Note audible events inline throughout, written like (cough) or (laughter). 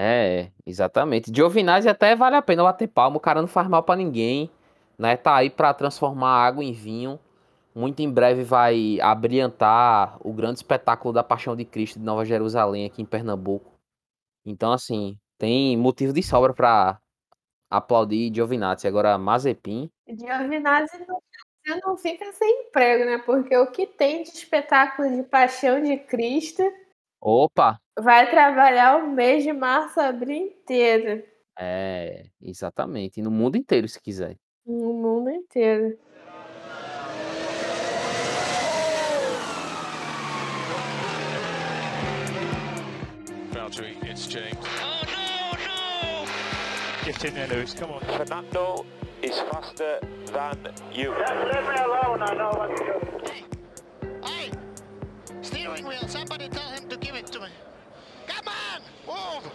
É, exatamente. Giovinazzi até vale a pena bater palma, o cara não faz mal pra ninguém, né? Tá aí pra transformar água em vinho. Muito em breve vai abriantar o grande espetáculo da Paixão de Cristo de Nova Jerusalém aqui em Pernambuco. Então, assim, tem motivo de sobra pra aplaudir Giovinazzi. Agora, Mazepin, Giovinazzi Brasil não fica sem emprego, né? Porque o que tem de espetáculo de Paixão de Cristo opa! vai trabalhar o mês de março, abril inteiro. É, exatamente. E no mundo inteiro, se quiser. No mundo inteiro. It's James. Oh no, no! Get in there, Lewis. Come on. Fernando is faster than you. Leave me alone, I know what to do. Hey! Steering wheel, somebody tell him to me. Come on! Move!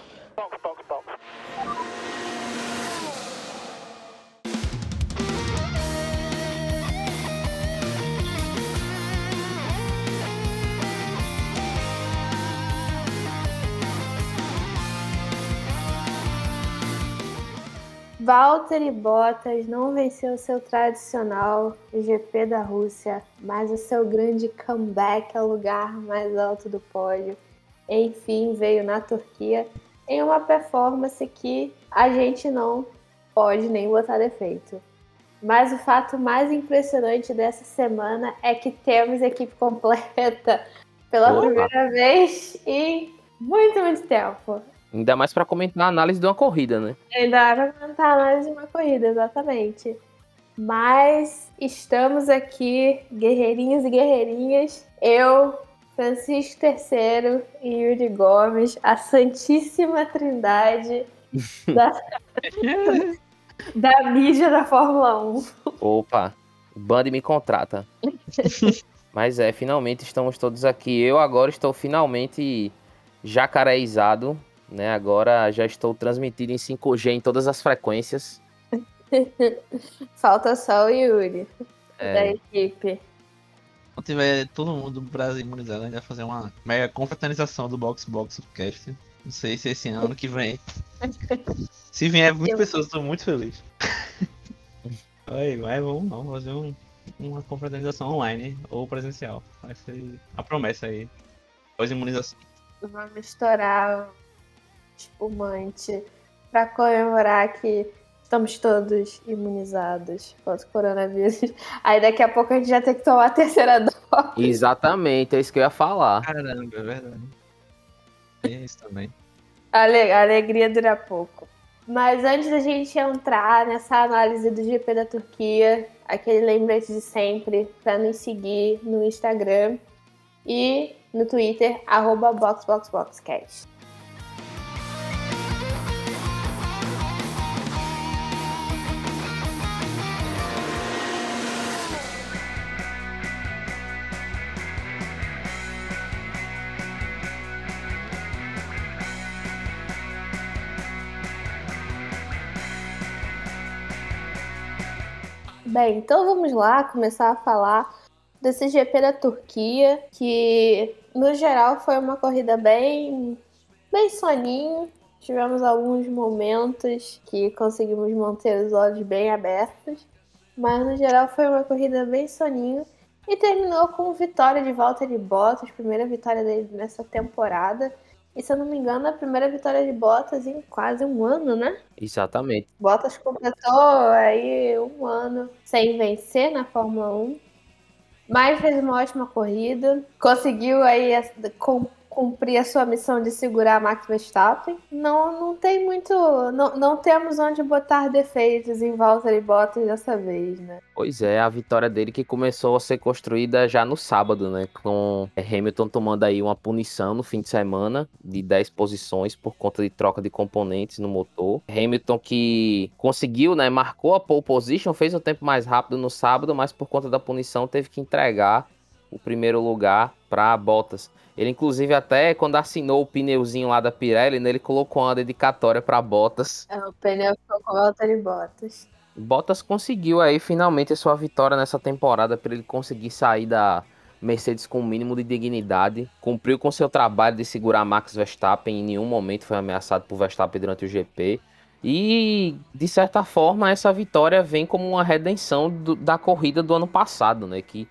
Valtteri Bottas não venceu seu tradicional GP da Rússia, mas o seu grande comeback ao lugar mais alto do pódio. Enfim, veio na Turquia em uma performance que a gente não pode nem botar defeito. Mas o fato mais impressionante dessa semana é que temos equipe (laughs) completa pela Opa. primeira vez em muito, muito tempo. Ainda mais pra comentar a análise de uma corrida, né? Ainda vai comentar a análise de uma corrida, exatamente. Mas estamos aqui, guerreirinhos e guerreirinhas. Eu, Francisco III e Yuri Gomes, a Santíssima Trindade (laughs) da, da mídia da Fórmula 1. Opa, Band me contrata. (laughs) Mas é, finalmente estamos todos aqui. Eu agora estou finalmente jacareizado, né? Agora já estou transmitido em 5G em todas as frequências. (laughs) Falta só o Yuri da É, equipe. Quando tiver todo mundo do Brasil imunizado, a gente vai fazer uma mega confraternização do Box Box Cast. Não sei se esse ano que vem. (laughs) Se vier 20 Eu- pessoas, tô muito feliz. (laughs) Aí, vai, vamos não, fazer um- uma confraternização online ou presencial. Vai ser a promessa aí. Pós-imunização. Vamos estourar o espumante para comemorar que estamos todos imunizados contra o coronavírus. (laughs) Aí daqui a pouco a gente já tem que tomar a terceira dose. exatamente, é isso que eu ia falar. Caramba, é verdade. Tem isso também. A ale- alegria dura pouco. Mas antes da gente entrar nessa análise do GP da Turquia, aquele lembrete de sempre para nos seguir no Instagram e no Twitter, arroba BoxBoxBoxCast. Bem, então vamos lá começar a falar desse GP da Turquia, que no geral foi uma corrida bem, bem soninho. Tivemos alguns momentos que conseguimos manter os olhos bem abertos, mas no geral foi uma corrida bem soninho e terminou com vitória de Valtteri Bottas, primeira vitória dele nessa temporada. E se eu não me engano, a primeira vitória de Bottas em quase um ano, né? Exatamente. Bottas completou aí um ano sem vencer na Fórmula 1, mas fez uma ótima corrida, conseguiu aí cumprir a sua missão de segurar Max Verstappen. Não, não tem muito, não, não temos onde botar defeitos em Valtteri Bottas dessa vez, né? Pois é, a vitória dele que começou a ser construída já no sábado, né? Com Hamilton tomando aí uma punição no fim de semana de 10 posições por conta de troca de componentes no motor. Hamilton que conseguiu, né? Marcou a pole position, fez o tempo mais rápido no sábado, mas por conta da punição teve que entregar o primeiro lugar para Bottas. Ele, inclusive, até quando assinou o pneuzinho lá da Pirelli, né, ele colocou uma dedicatória para Bottas. É, O pneu ficou com Valtteri Bottas. Bottas conseguiu aí finalmente a sua vitória nessa temporada para ele conseguir sair da Mercedes com o um mínimo de dignidade, cumpriu com seu trabalho de segurar Max Verstappen, em nenhum momento foi ameaçado por Verstappen durante o GP. E, de certa forma, essa vitória vem como uma redenção do, da corrida do ano passado, né? Que,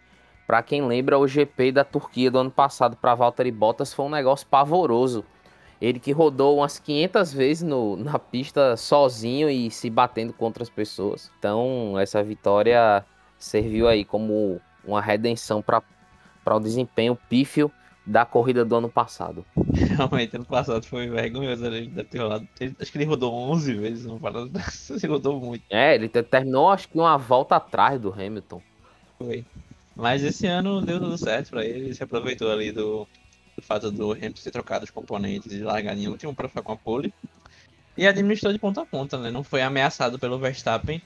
para quem lembra, o GP da Turquia do ano passado para Valtteri Bottas foi um negócio pavoroso. Ele que rodou umas 500 vezes no, (laughs) na pista sozinho e se batendo contra as pessoas. Então, essa vitória serviu aí como uma redenção para o desempenho pífio da corrida do ano passado. (laughs) Realmente, ano passado foi vergonhoso. Ele deve ter rolado. Acho que ele rodou 11 vezes no parada. (laughs) Ele rodou muito. É, ele terminou acho que uma volta atrás do Hamilton. Foi. Mas esse ano deu tudo certo pra ele. Ele se aproveitou ali do, do fato do Hamilton ter trocado os componentes e largar em último pra ficar com a pole. E administrou de ponta a ponta, né? Não foi ameaçado pelo Verstappen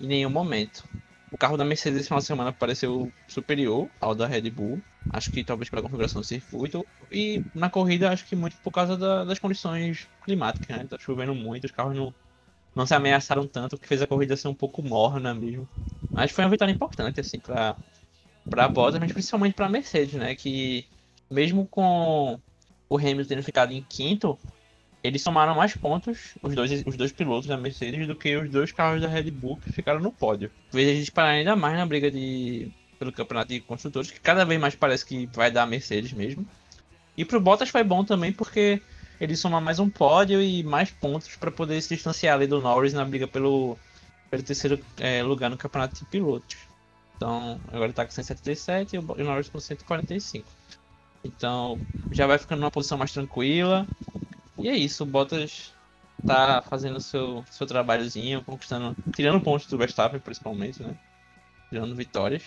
em nenhum momento. O carro da Mercedes esse final de semana pareceu superior ao da Red Bull. Acho que talvez pela configuração do circuito. E na corrida, acho que muito por causa da, das condições climáticas, né? Tá chovendo muito, os carros não, não se ameaçaram tanto, o que fez a corrida ser um pouco morna mesmo. Mas foi uma vitória importante, assim, pra, pra Bottas, mas principalmente pra Mercedes, né? Que mesmo com o Hamilton tendo ficado em quinto, eles somaram mais pontos, os dois, os dois pilotos da Mercedes, do que os dois carros da Red Bull que ficaram no pódio. Fez a gente parar ainda mais na briga de, pelo campeonato de construtores, que cada vez mais parece que vai dar a Mercedes mesmo. E pro Bottas foi bom também porque ele soma mais um pódio e mais pontos para poder se distanciar ali do Norris na briga pelo, pelo terceiro é, lugar no campeonato de pilotos. Então, agora ele tá com 177 e o Norris com 145. Então, já vai ficando numa posição mais tranquila. E é isso, o Bottas tá fazendo seu seu trabalhozinho, conquistando, tirando pontos do Verstappen principalmente, né? Tirando vitórias.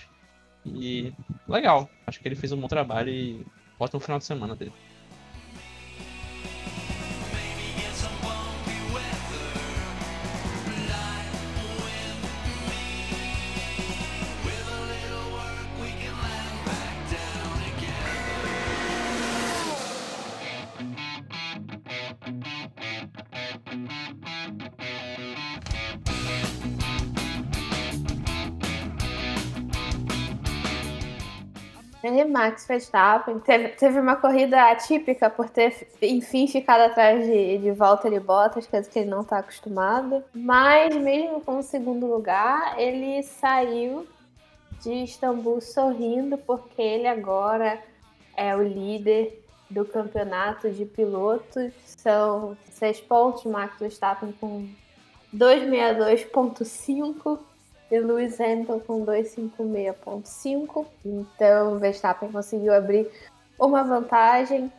E legal, acho que ele fez um bom trabalho e ótimo final de semana dele. Max Verstappen teve, teve uma corrida atípica por ter, enfim, ficado atrás de, de Valtteri Bottas, coisa que ele não está acostumado. Mas, mesmo com o segundo lugar, ele saiu de Istambul sorrindo, porque ele agora é o líder do campeonato de pilotos. São seis pontos, Max Verstappen com 262.5 e Lewis Hamilton com 256.5. Então, Verstappen conseguiu abrir uma vantagem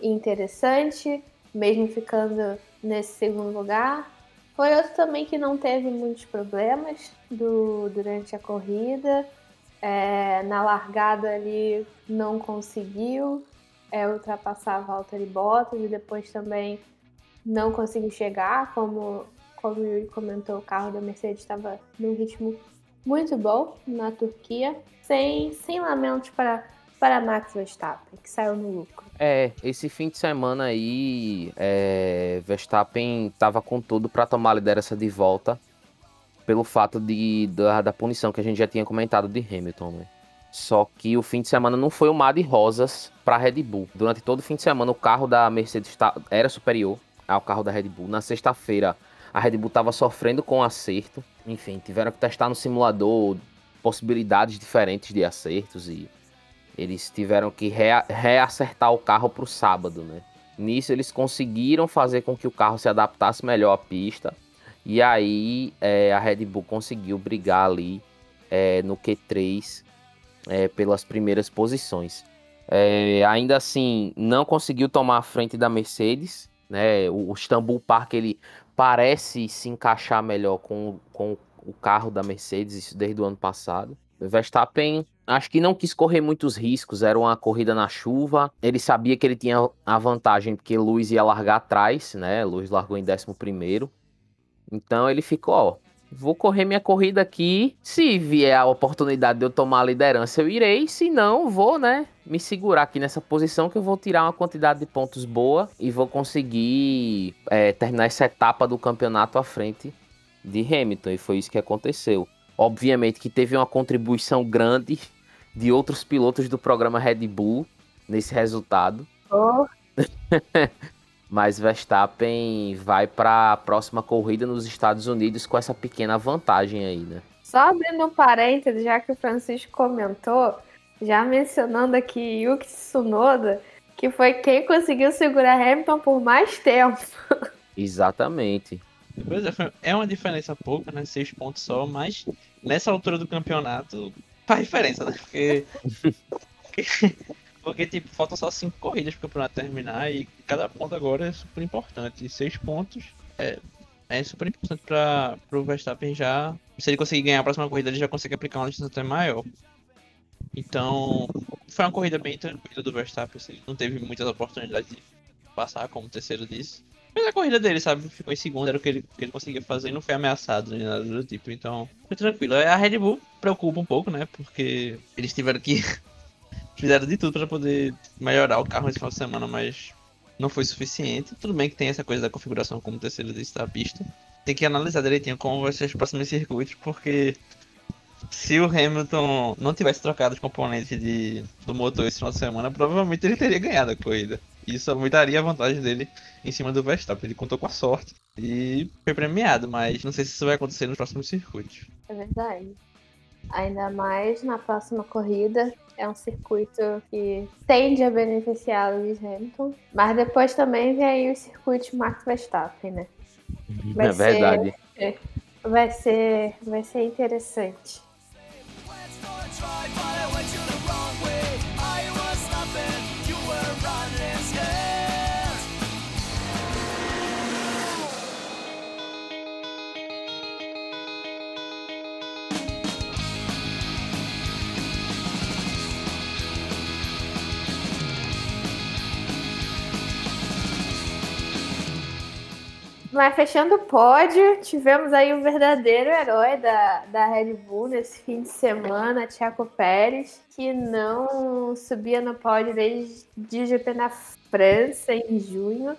interessante, mesmo ficando nesse segundo lugar. Foi outro também que não teve muitos problemas do, durante a corrida. É, na largada ali não conseguiu é, ultrapassar a Valtteri Bottas e depois também não conseguiu chegar, como como o Yuri comentou, o carro da Mercedes estava num ritmo muito bom na Turquia, sem, sem lamentos para, para Max Verstappen, que saiu no lucro. É, esse fim de semana aí, é, Verstappen estava com tudo para tomar a liderança de volta, pelo fato de, da, da punição que a gente já tinha comentado de Hamilton, né? Só que o fim de semana não foi um mar de rosas para Red Bull. Durante todo o fim de semana, o carro da Mercedes era superior ao carro da Red Bull. Na sexta-feira, a Red Bull estava sofrendo com acerto. Enfim, tiveram que testar no simulador possibilidades diferentes de acertos e eles tiveram que rea reacertar o carro para o sábado, né? Nisso eles conseguiram fazer com que o carro se adaptasse melhor à pista e aí é, a Red Bull conseguiu brigar ali é, no Q3 é, pelas primeiras posições. É, ainda assim, não conseguiu tomar a frente da Mercedes, né? O, o Istanbul Park ele parece se encaixar melhor com, com o carro da Mercedes, isso desde o ano passado. Verstappen acho que não quis correr muitos riscos, era uma corrida na chuva. Ele sabia que ele tinha a vantagem porque Luiz ia largar atrás, né? Luiz largou em 11 primeiro. Então ele ficou, ó, vou correr minha corrida aqui. Se vier a oportunidade de eu tomar a liderança, eu irei. Se não, vou, né? Me segurar aqui nessa posição que eu vou tirar uma quantidade de pontos boa e vou conseguir é, terminar essa etapa do campeonato à frente de Hamilton. E foi isso que aconteceu. Obviamente que teve uma contribuição grande de outros pilotos do programa Red Bull nesse resultado. Oh, (laughs) Mas Verstappen vai para a próxima corrida nos Estados Unidos com essa pequena vantagem aí, né? Só abrindo um parênteses, já que o Francisco comentou, já mencionando aqui Yuki Tsunoda, que foi quem conseguiu segurar Hamilton por mais tempo. (laughs) Exatamente. Pois é, é uma diferença pouca, né? Seis pontos só, mas nessa altura do campeonato faz diferença, né? Porque. (laughs) (laughs) Porque, tipo, faltam só cinco corridas pro campeonato terminar e cada ponto agora é super importante. E seis pontos é, é super importante para o Verstappen já. Se ele conseguir ganhar a próxima corrida, ele já consegue aplicar uma distância até maior. Então, foi uma corrida bem tranquila do Verstappen. assim, não teve muitas oportunidades de passar, como o terceiro disse. Mas a corrida dele, sabe? Ficou em segundo, era o que ele, que ele conseguia fazer e não foi ameaçado nem nada do tipo. Então, foi tranquilo. A Red Bull preocupa um pouco, né? Porque eles tiveram que. Fizeram de tudo para poder melhorar o carro nesse final de semana, mas não foi suficiente. Tudo bem que tem essa coisa da configuração, como terceiro disse, da pista. Tem que analisar direitinho como vai ser os próximos circuitos, porque se o Hamilton não tivesse trocado os componentes de, do motor esse final de semana, provavelmente ele teria ganhado a corrida. Isso aumentaria a vantagem dele em cima do Verstappen. Ele contou com a sorte e foi premiado, mas não sei se isso vai acontecer nos próximos circuitos. É verdade. Ainda mais na próxima corrida. É um circuito que tende a beneficiar Lewis Hamilton. Mas depois também vem aí o circuito Max Verstappen, né? Vai é ser- verdade. Vai ser, vai ser interessante. Mas fechando o pódio, tivemos aí o verdadeiro herói da, da Red Bull nesse fim de semana, Tiago Pérez, que não subia no pódio desde o GP na França em junho.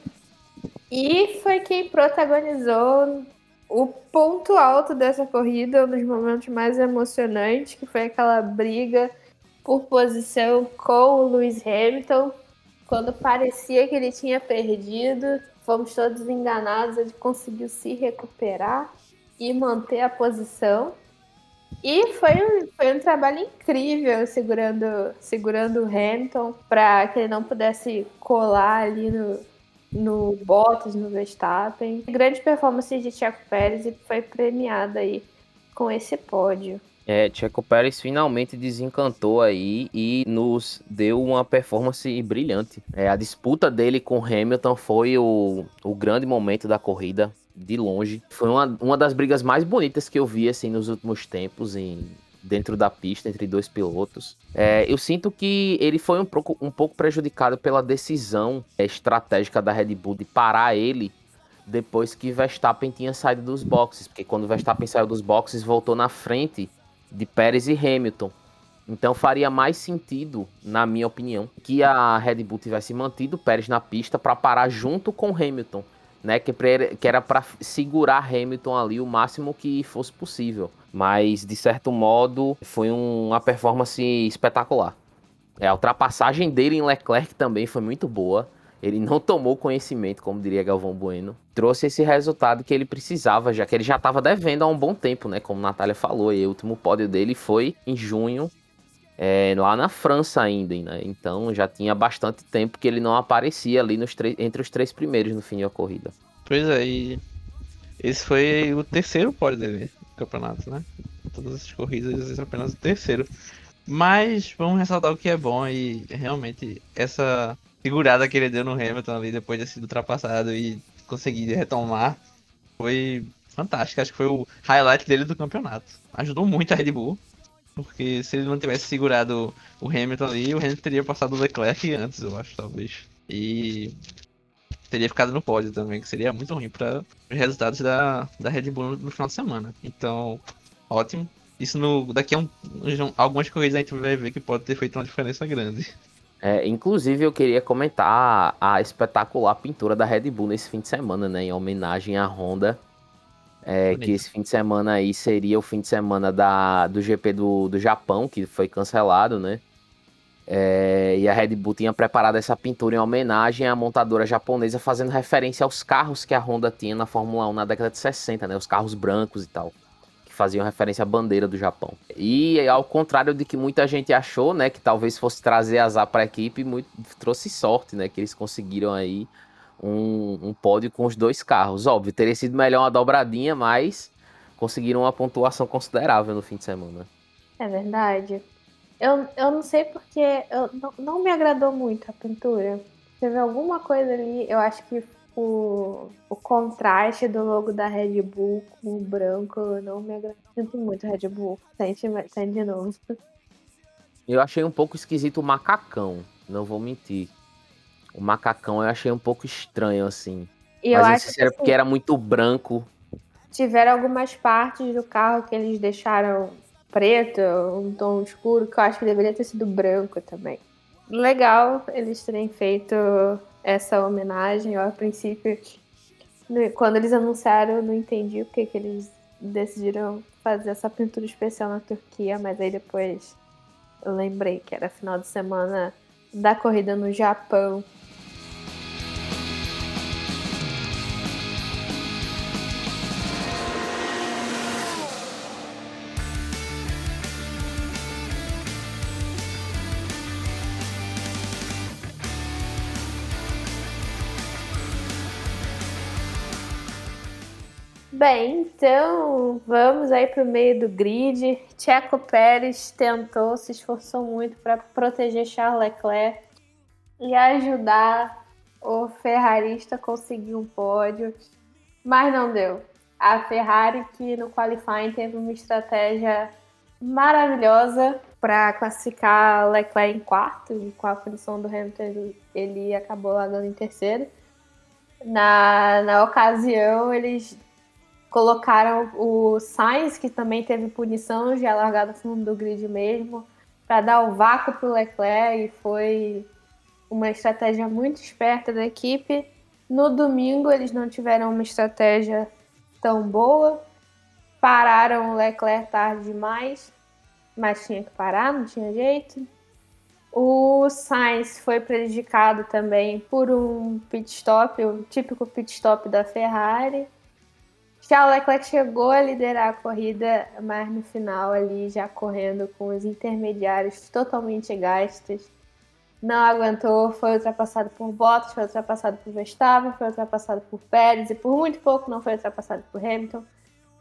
E foi quem protagonizou o ponto alto dessa corrida, um dos momentos mais emocionantes, que foi aquela briga por posição com o Lewis Hamilton, quando parecia que ele tinha perdido. Fomos todos enganados, ele conseguiu se recuperar e manter a posição. E foi um, foi um trabalho incrível segurando, segurando o Hamilton para que ele não pudesse colar ali no, no Bottas, no Verstappen. Grande performance de Tiago Pérez e foi premiado aí com esse pódio. É, Checo Pérez finalmente desencantou aí e nos deu uma performance brilhante. É, a disputa dele com Hamilton foi o, o grande momento da corrida, de longe. Foi uma, uma das brigas mais bonitas que eu vi assim, nos últimos tempos em, dentro da pista, entre dois pilotos. É, eu sinto que ele foi um pouco, um pouco prejudicado pela decisão é, estratégica da Red Bull de parar ele depois que Verstappen tinha saído dos boxes, porque quando Verstappen saiu dos boxes, voltou na frente de Pérez e Hamilton. Então faria mais sentido, na minha opinião, que a Red Bull tivesse mantido Pérez na pista para parar junto com Hamilton, né? Que, que era para segurar Hamilton ali o máximo que fosse possível. Mas de certo modo foi um- uma performance espetacular. É, a ultrapassagem dele em Leclerc também foi muito boa. Ele não tomou conhecimento, como diria Galvão Bueno. Trouxe esse resultado que ele precisava, já que ele já estava devendo há um bom tempo, né? Como a Natália falou. E o último pódio dele foi em junho, é, lá na França ainda, né? Então já tinha bastante tempo que ele não aparecia ali nos entre os três primeiros no fim da corrida. Pois é, e esse foi o terceiro pódio dele no campeonato, né? Todas essas corridas, esse é apenas o terceiro. Mas vamos ressaltar o que é bom e realmente essa segurada que ele deu no Hamilton ali depois de ter sido ultrapassado e conseguir retomar foi fantástico. Acho que foi o highlight dele do campeonato. Ajudou muito a Red Bull, porque se ele não tivesse segurado o Hamilton ali, o Hamilton teria passado o Leclerc antes, eu acho, talvez. E teria ficado no pódio também, que seria muito ruim para os resultados da, da Red Bull no, final de semana. Então, ótimo. Isso no, daqui a um- algumas corridas a gente vai ver que pode ter feito uma diferença grande. É, inclusive, eu queria comentar a espetacular pintura da Red Bull nesse fim de semana, né? Em homenagem à Honda. É, que esse fim de semana aí seria o fim de semana da, do GP do, do Japão, que foi cancelado, né? É, e a Red Bull tinha preparado essa pintura em homenagem à montadora japonesa, fazendo referência aos carros que a Honda tinha na Fórmula 1 na década de 60, né? Os carros brancos e tal, que faziam referência à bandeira do Japão. E ao contrário de que muita gente achou, né, que talvez fosse trazer azar para a equipe, muito, trouxe sorte, né? Que eles conseguiram aí um, um pódio com os dois carros. Óbvio, teria sido melhor uma dobradinha, mas conseguiram uma pontuação considerável no fim de semana. É verdade. Eu, eu não sei porque eu, não, não me agradou muito a pintura. Teve alguma coisa ali, eu acho que o, o contraste do logo da Red Bull com o branco não me agradou. Sinto muito, Red Bull. Sente, sente de novo. Eu achei um pouco esquisito o macacão, não vou mentir. O macacão eu achei um pouco estranho, assim. E Mas eu acho se que era assim, porque era muito branco. tiveram algumas partes do carro que eles deixaram preto, um tom escuro, que eu acho que deveria ter sido branco também. Legal eles terem feito essa homenagem. Eu, a princípio, quando eles anunciaram, eu não entendi porque que eles decidiram fazer essa pintura especial na Turquia, mas aí depois eu lembrei que era final de semana da corrida no Japão. Bem, então vamos aí para o meio do grid. Checo Pérez tentou, se esforçou muito para proteger Charles Leclerc e ajudar o ferrarista a conseguir um pódio, mas não deu. A Ferrari, que no qualifying teve uma estratégia maravilhosa para classificar Leclerc em quarto, e com a punição do Hamilton ele, acabou largando em terceiro. Na, na ocasião, eles colocaram o Sainz, que também teve punição, já largado no fundo do grid mesmo, para dar o vácuo para o Leclerc e foi uma estratégia muito esperta da equipe. No domingo eles não tiveram uma estratégia tão boa, pararam o Leclerc tarde demais, mas tinha que parar, não tinha jeito. O Sainz foi prejudicado também por um pit stop, o típico pit stop da Ferrari. Charles Leclerc chegou a liderar a corrida, mas no final ali já correndo com os intermediários totalmente gastos. Não aguentou, foi ultrapassado por Bottas, foi ultrapassado por Verstappen, foi ultrapassado por Pérez e por muito pouco não foi ultrapassado por Hamilton.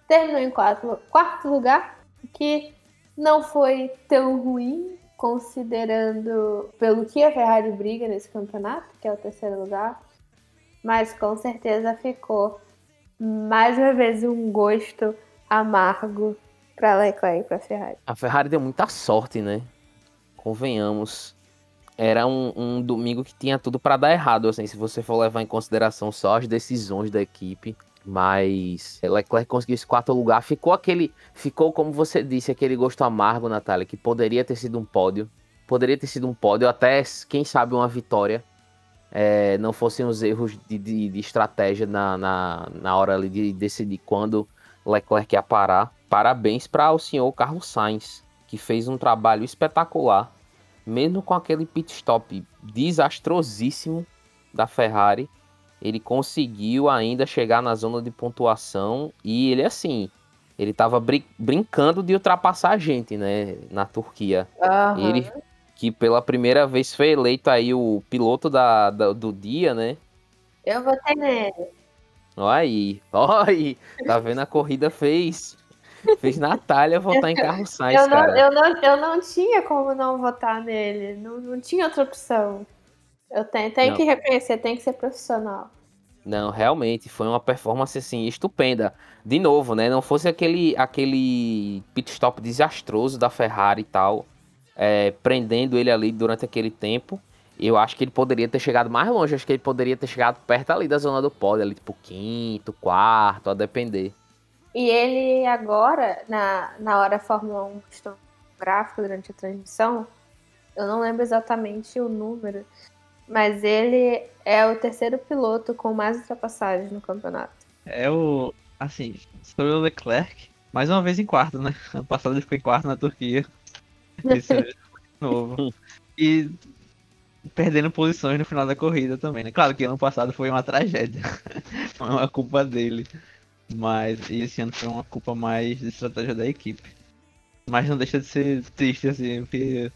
Terminou em quarto, quarto lugar, que não foi tão ruim, considerando pelo que a Ferrari briga nesse campeonato, que é o terceiro lugar. Mas com certeza ficou mais uma vez um gosto amargo para Leclerc e para Ferrari. A Ferrari deu muita sorte, né? Convenhamos. Era um, um domingo que tinha tudo para dar errado, assim, se você for levar em consideração só as decisões da equipe. Mas Leclerc conseguiu esse quarto lugar. Ficou aquele. Ficou, como você disse, aquele gosto amargo, Natália, que poderia ter sido um pódio. Poderia ter sido um pódio, até, quem sabe, uma vitória. É, não fossem os erros de, de, de estratégia na, na, na hora ali de decidir quando Leclerc ia parar. Parabéns para o senhor Carlos Sainz, que fez um trabalho espetacular, mesmo com aquele pit stop desastrosíssimo da Ferrari. Ele conseguiu ainda chegar na zona de pontuação e ele, assim, ele tava brin brincando de ultrapassar a gente, né, na Turquia. Uhum. Ele que pela primeira vez foi eleito aí o piloto da, da- do dia, né? Eu votei nele. Olha aí, (laughs) olha aí, tá vendo a corrida fez fez Natália votar em Carlos (laughs) Sainz, Eu não, cara. eu, não, eu não tinha como não votar nele. Não, não tinha outra opção. Eu tenho, tenho que reconhecer, tem que ser profissional. Não, realmente foi uma performance assim estupenda. De novo, né? Não fosse aquele aquele pit stop desastroso da Ferrari e tal, é, prendendo ele ali durante aquele tempo. Eu acho que ele poderia ter chegado mais longe. Acho que ele poderia ter chegado perto ali da zona do pódio, ali tipo quinto, quarto, a depender. E ele agora, na, na hora Fórmula 1 mostrou um gráfico durante a transmissão, eu não lembro exatamente o número, mas ele é o terceiro piloto com mais ultrapassagens no campeonato. É o. assim, sobre o Leclerc, mais uma vez em quarto, né? (laughs) Ano passado ele ficou em quarto na Turquia. Esse de novo. E perdendo posições no final da corrida também, né? Claro que ano passado foi uma tragédia. (laughs) Foi uma culpa dele. Mas esse ano foi uma culpa mais de estratégia da equipe. Mas não deixa de ser triste, assim, porque.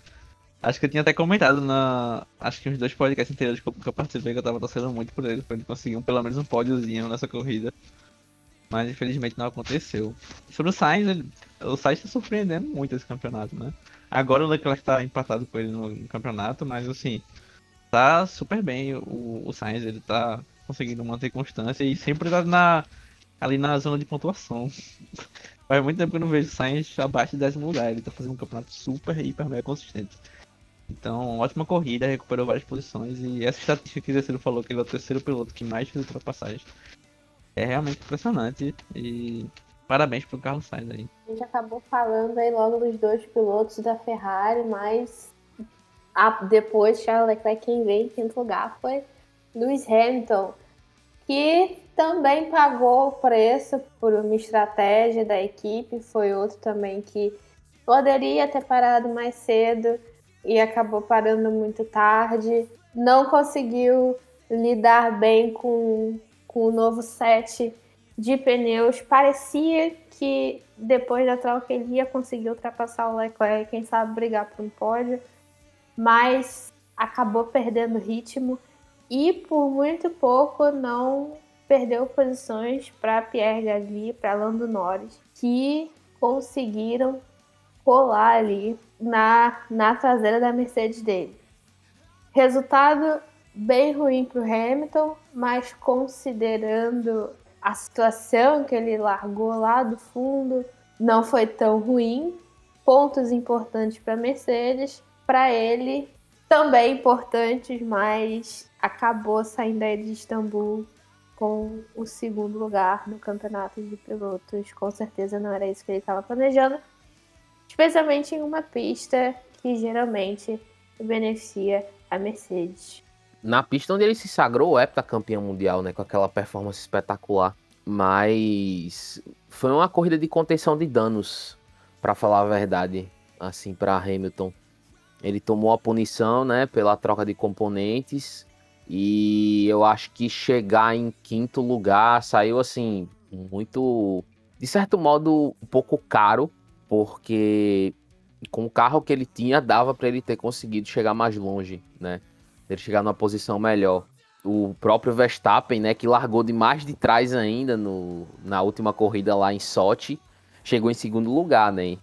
Acho que eu tinha até comentado na. Acho que uns dois podcasts eu, que eu participei, que eu tava torcendo muito por ele, pra ele conseguir um, pelo menos um pódiozinho nessa corrida. Mas infelizmente não aconteceu. Sobre o Sainz, ele, o Sainz tá surpreendendo muito esse campeonato, né? Agora o Leclerc tá empatado com ele no, campeonato, mas assim, tá super bem o, o Sainz, ele tá conseguindo manter constância e sempre tá na, ali na zona de pontuação. (laughs) Faz muito tempo que eu não vejo o Sainz abaixo de décimo lugar, ele tá fazendo um campeonato super, hiper, mega consistente. Então, ótima corrida, recuperou várias posições e essa estatística que o Zeciro falou, que ele é o terceiro piloto que mais fez ultrapassagens, é realmente impressionante e parabéns pro Carlos Sainz aí. A gente acabou falando aí logo dos dois pilotos da Ferrari, mas a- depois Charles Leclerc quem veio em quinto lugar foi Lewis Hamilton, que também pagou o preço por uma estratégia da equipe, foi outro também que poderia ter parado mais cedo e acabou parando muito tarde, não conseguiu lidar bem com, com o novo set de pneus. Parecia que depois da troca ele ia conseguir ultrapassar o Leclerc, quem sabe brigar por um pódio, mas acabou perdendo ritmo e por muito pouco não perdeu posições para Pierre Gasly, para Lando Norris, que conseguiram colar ali na, na traseira da Mercedes dele. Resultado bem ruim para o Hamilton, mas considerando a situação que ele largou lá do fundo, não foi tão ruim. Pontos importantes para Mercedes, para ele também importantes, mas acabou saindo aí de Istambul com o segundo lugar no campeonato de pilotos. Com certeza não era isso que ele estava planejando, especialmente em uma pista que geralmente beneficia a Mercedes. Na pista onde ele se sagrou heptacampeão mundial, né? Com aquela performance espetacular. Mas foi uma corrida de contenção de danos, para falar a verdade, assim, para Hamilton. Ele tomou a punição, né, pela troca de componentes. E eu acho que chegar em quinto lugar saiu assim, muito. De certo modo, um pouco caro, porque com o carro que ele tinha, dava para ele ter conseguido chegar mais longe, né? Ele chegar numa posição melhor. O próprio Verstappen, né, que largou de mais de trás ainda no, na última corrida lá em Sochi, chegou em segundo lugar, né?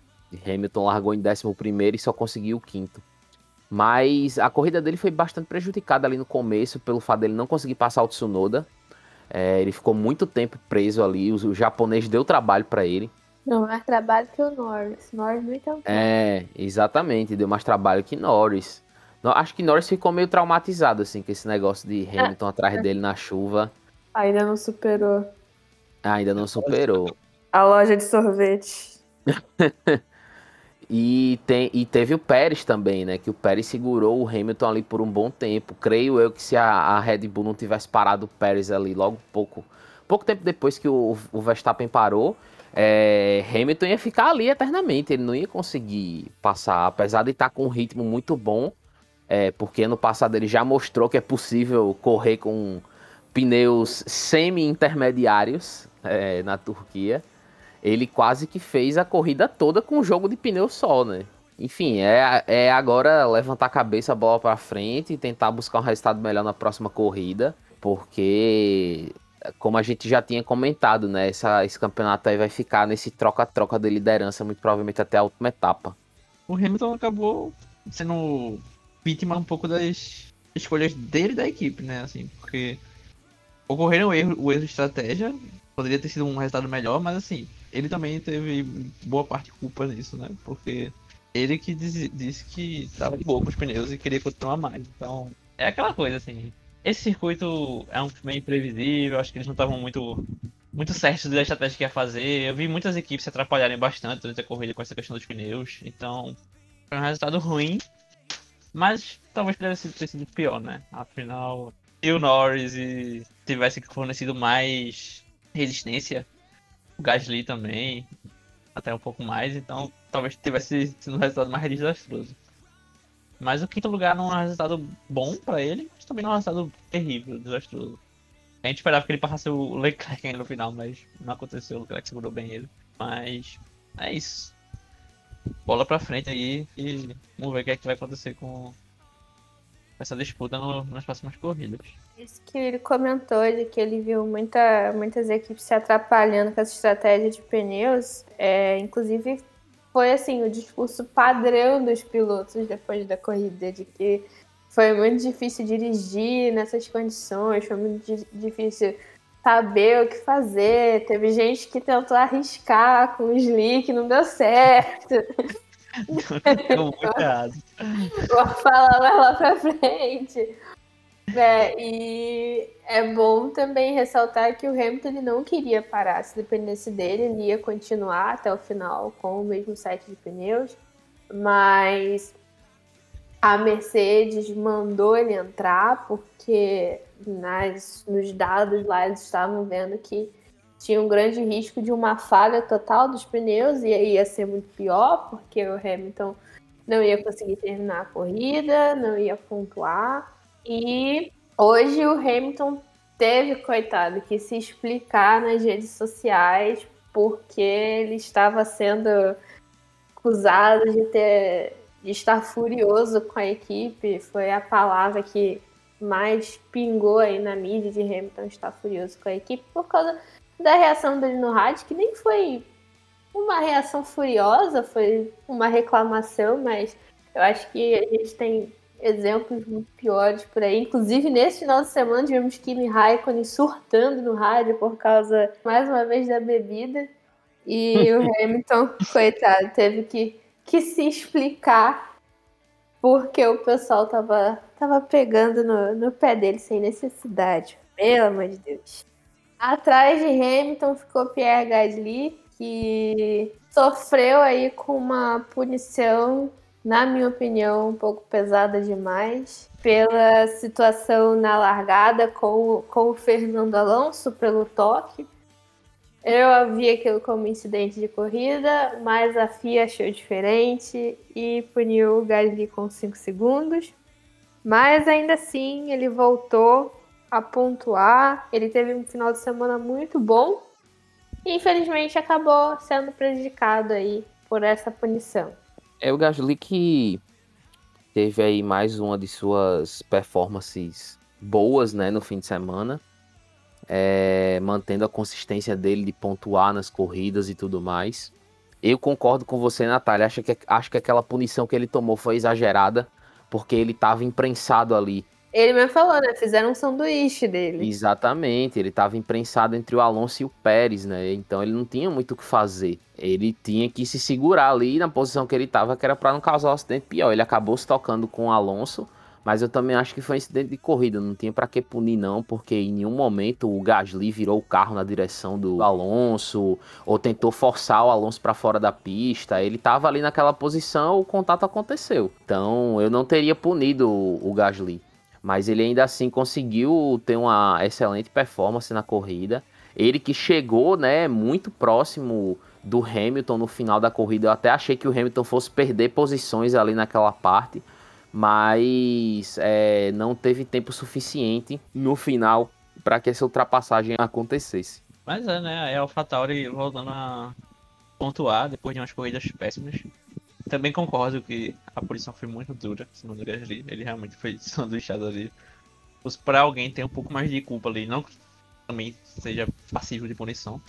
Hamilton largou em décimo primeiro e só conseguiu o quinto. Mas a corrida dele foi bastante prejudicada ali no começo pelo fato dele não conseguir passar o Tsunoda. É, ele ficou muito tempo preso ali, o, o japonês deu trabalho para ele. Não mais trabalho que o Norris. Norris então. É, exatamente, deu mais trabalho que Norris. Acho que Norris ficou meio traumatizado assim com esse negócio de Hamilton atrás dele na chuva. Ainda não superou. Ainda não superou. A loja de sorvete. (laughs) E, tem, e teve o Pérez também, né? Que o Pérez segurou o Hamilton ali por um bom tempo. Creio eu que se a, a Red Bull não tivesse parado o Pérez ali logo pouco, pouco tempo depois que o, o Verstappen parou, é, Hamilton ia ficar ali eternamente. Ele não ia conseguir passar, apesar de estar com um ritmo muito bom. É, porque ano passado ele já mostrou que é possível correr com pneus semi-intermediários é, na Turquia ele quase que fez a corrida toda com um jogo de pneu só, né? Enfim, é, é agora levantar a cabeça, a bola pra frente e tentar buscar um resultado melhor na próxima corrida, porque, como a gente já tinha comentado, né? Essa, esse campeonato aí vai ficar nesse troca-troca de liderança, muito provavelmente até a última etapa. O Hamilton acabou sendo vítima um pouco das escolhas dele da equipe, né? Assim, porque ocorreram o erro, o erro de estratégia, poderia ter sido um resultado melhor, mas assim, ele também teve boa parte de culpa nisso, né? Porque ele que diz- disse que tava de boa com os pneus e queria continuar mais. Então, é aquela coisa, assim. Esse circuito é um meio imprevisível, acho que eles não estavam muito, muito certos da estratégia que ia fazer. Eu vi muitas equipes se atrapalharem bastante durante a corrida com essa questão dos pneus. Então, foi um resultado ruim, mas talvez pudesse ter sido pior, né? Afinal, se o Norris tivesse fornecido mais resistência o Gasly também, até um pouco mais, então talvez tivesse sido um resultado mais desastroso. Mas o quinto lugar não é um resultado bom pra ele, mas também não é um resultado terrível, desastroso. A gente esperava que ele passasse o Leclerc no final, mas não aconteceu, o Leclerc segurou bem ele. Mas é isso. Bola pra frente aí e vamos ver o que, é que vai acontecer com essa disputa no- nas próximas corridas. Isso que ele comentou de que ele viu muita, muitas equipes se atrapalhando com essa estratégia de pneus. É, inclusive, foi assim o discurso padrão dos pilotos depois da corrida, de que foi muito difícil dirigir nessas condições, foi muito di- difícil saber o que fazer. Teve gente que tentou arriscar com o slick, não deu certo. (laughs) Deu muito errado. Vou falar mais lá pra frente. É, e é bom também ressaltar que o Hamilton ele não queria parar. Se dependesse dele, ele ia continuar até o final com o mesmo set de pneus. Mas a Mercedes mandou ele entrar porque nas, nos dados lá eles estavam vendo que tinha um grande risco de uma falha total dos pneus e aí ia ser muito pior, porque o Hamilton não ia conseguir terminar a corrida, não ia pontuar. E hoje o Hamilton teve, coitado, que se explicar nas redes sociais porque ele estava sendo acusado de ter de estar furioso com a equipe. Foi a palavra que mais pingou aí na mídia de Hamilton estar furioso com a equipe por causa da reação dele no rádio, que nem foi uma reação furiosa, foi uma reclamação, mas eu acho que a gente tem exemplos muito piores por aí. Inclusive, nesse final de semana, tivemos Kimi Raikkonen surtando no rádio por causa, mais uma vez, da bebida. E o (laughs) Hamilton, coitado, teve que, que se explicar porque o pessoal tava, tava pegando no, no pé dele sem necessidade. Pelo amor de Deus. Atrás de Hamilton ficou Pierre Gasly, que sofreu aí com uma punição, na minha opinião, um pouco pesada demais, pela situação na largada com, com o Fernando Alonso, pelo toque. Eu vi aquilo como incidente de corrida, mas a FIA achou diferente e puniu o Gasly com 5 segundos. Mas ainda assim, ele voltou a pontuar. Ele teve um final de semana muito bom. E infelizmente acabou sendo prejudicado aí por essa punição. É o Gasly que teve aí mais uma de suas performances boas, né, no fim de semana. É, mantendo a consistência dele de pontuar nas corridas e tudo mais. Eu concordo com você, Natália. Acho que, acho que aquela punição que ele tomou foi exagerada, porque ele estava imprensado ali. Ele mesmo falou, né? Fizeram um sanduíche dele. Exatamente, ele estava imprensado entre o Alonso e o Pérez, né? Então ele não tinha muito o que fazer. Ele tinha que se segurar ali na posição que ele estava, que era para não causar um acidente pior. Ele acabou se tocando com o Alonso, mas eu também acho que foi um incidente de corrida. Não tinha para que punir, não, porque em nenhum momento o Gasly virou o carro na direção do Alonso ou tentou forçar o Alonso para fora da pista. Ele estava ali naquela posição, o contato aconteceu. Então eu não teria punido o o Gasly mas ele ainda assim conseguiu ter uma excelente performance na corrida. Ele que chegou, né, muito próximo do Hamilton no final da corrida. Eu até achei que o Hamilton fosse perder posições ali naquela parte, mas é, não teve tempo suficiente no final para que essa ultrapassagem acontecesse. Mas é, né? É o AlphaTauri voltando a pontuar depois de umas corridas péssimas. Também concordo que a punição foi muito dura, em cima do Gasly. Ele realmente foi (laughs) sanduichado ali. Pra alguém ter um pouco mais de culpa ali, não também seja passível de punição.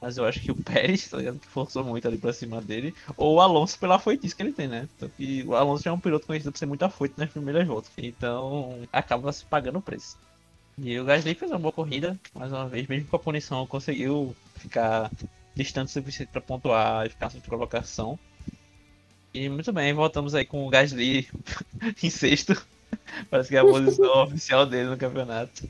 Mas eu acho que o Pérez, tá ligado? Que forçou muito ali pra cima dele. Ou o Alonso pela foitice que ele tem, né? Então, que o Alonso já é um piloto conhecido por ser muito afoito nas primeiras voltas. Então acaba se pagando o preço. E o Gasly fez uma boa corrida, mais uma vez, mesmo com a punição, conseguiu ficar distante o suficiente para pontuar e ficar sem colocação. E muito bem, voltamos aí com o Gasly (laughs) em sexto. Parece que é a posição (laughs) oficial dele no campeonato.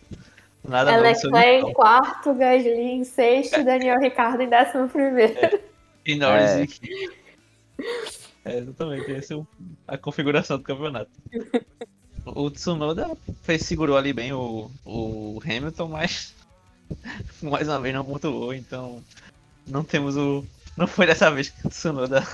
Nada é sobre em quarto, Gasly em sexto, Daniel Ricardo em décimo primeiro. E Norris É. em quinto. É, exatamente, essa é a configuração do campeonato. O Tsunoda fez, segurou ali bem o, o Hamilton, mas mais uma vez não pontuou, então não temos o. Não foi dessa vez que o Tsunoda